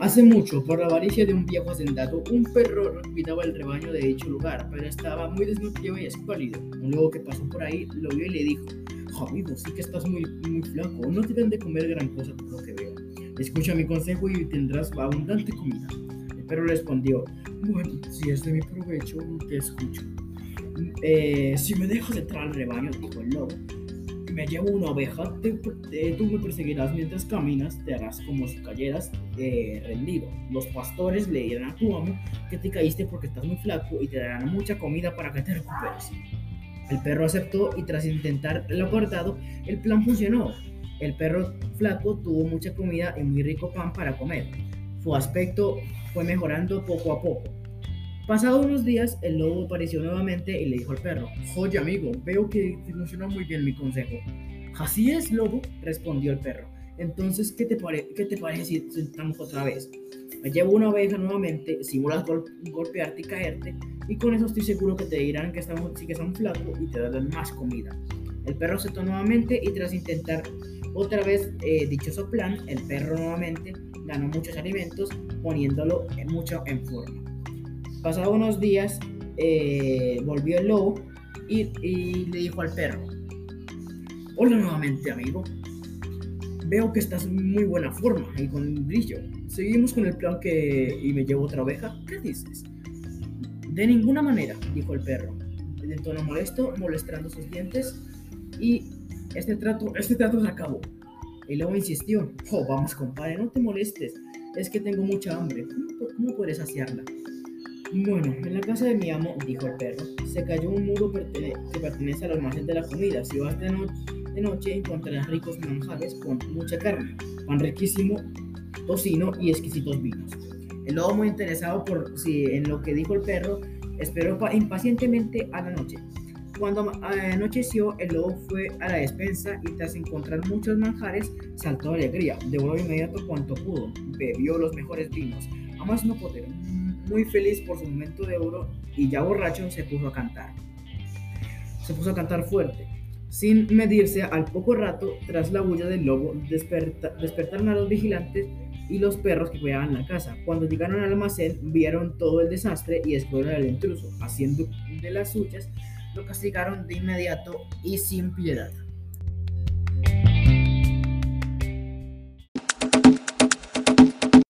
Hace mucho, por la avaricia de un viejo hacendado, un perro cuidaba el rebaño de dicho lugar, pero estaba muy desnutrido y escuálido. Un lobo que pasó por ahí lo vio y le dijo, amigo, sí que estás muy, muy flaco, no te de comer gran cosa por lo que veo. Escucha mi consejo y tendrás abundante comida. El perro respondió, bueno, si es de mi provecho, te escucho. Eh, si me dejas entrar al rebaño, dijo el lobo, me llevo una oveja, tú me perseguirás mientras caminas, te harás como si cayeras eh, rendido. Los pastores le dirán a tu amo que te caíste porque estás muy flaco y te darán mucha comida para que te recuperes. El perro aceptó y tras intentar el acordado, el plan funcionó. El perro flaco tuvo mucha comida y muy rico pan para comer. Su aspecto fue mejorando poco a poco. Pasados unos días, el lobo apareció nuevamente y le dijo al perro, Oye amigo, veo que funciona muy bien mi consejo. Así es, lobo, respondió el perro. Entonces, ¿qué te, qué te parece si sentamos otra vez? Me llevo una oveja nuevamente, simulas golpearte y caerte, y con eso estoy seguro que te dirán que estamos, sí que son flaco y te darán más comida. El perro sentó nuevamente y tras intentar otra vez eh, dichoso plan, el perro nuevamente ganó muchos alimentos, poniéndolo mucho en forma. Pasados unos días, eh, volvió el lobo y, le dijo al perro, hola nuevamente amigo, veo que estás en muy buena forma y con brillo. Seguimos con el plan que... y me llevo otra oveja. ¿Qué dices? De ninguna manera, dijo el perro, de tono molesto, molestando sus dientes, y este trato, este trato se acabó. El lobo insistió, oh, vamos compadre, no te molestes, es que tengo mucha hambre, ¿cómo, cómo puedes saciarla? Bueno, en la casa de mi amo, dijo el perro, se cayó un muro que pertenece al almacén de la comida. Si vas de, noche encontrarás ricos manjares con mucha carne, pan riquísimo, tocino y exquisitos vinos. El lobo muy interesado por si en lo que dijo el perro, esperó impacientemente a la noche. Cuando anocheció, el lobo fue a la despensa y tras encontrar muchos manjares, saltó de alegría, devoró inmediato cuanto pudo, bebió los mejores vinos, a más no poder muy feliz por su momento de oro y ya borracho se puso a cantar. Se puso a cantar fuerte. Sin medirse, al poco rato, tras la bulla del lobo, despertaron a los vigilantes y los perros que cuidaban la casa. Cuando llegaron al almacén, vieron todo el desastre y descubrieron al intruso. Haciendo de las suyas, lo castigaron de inmediato y sin piedad.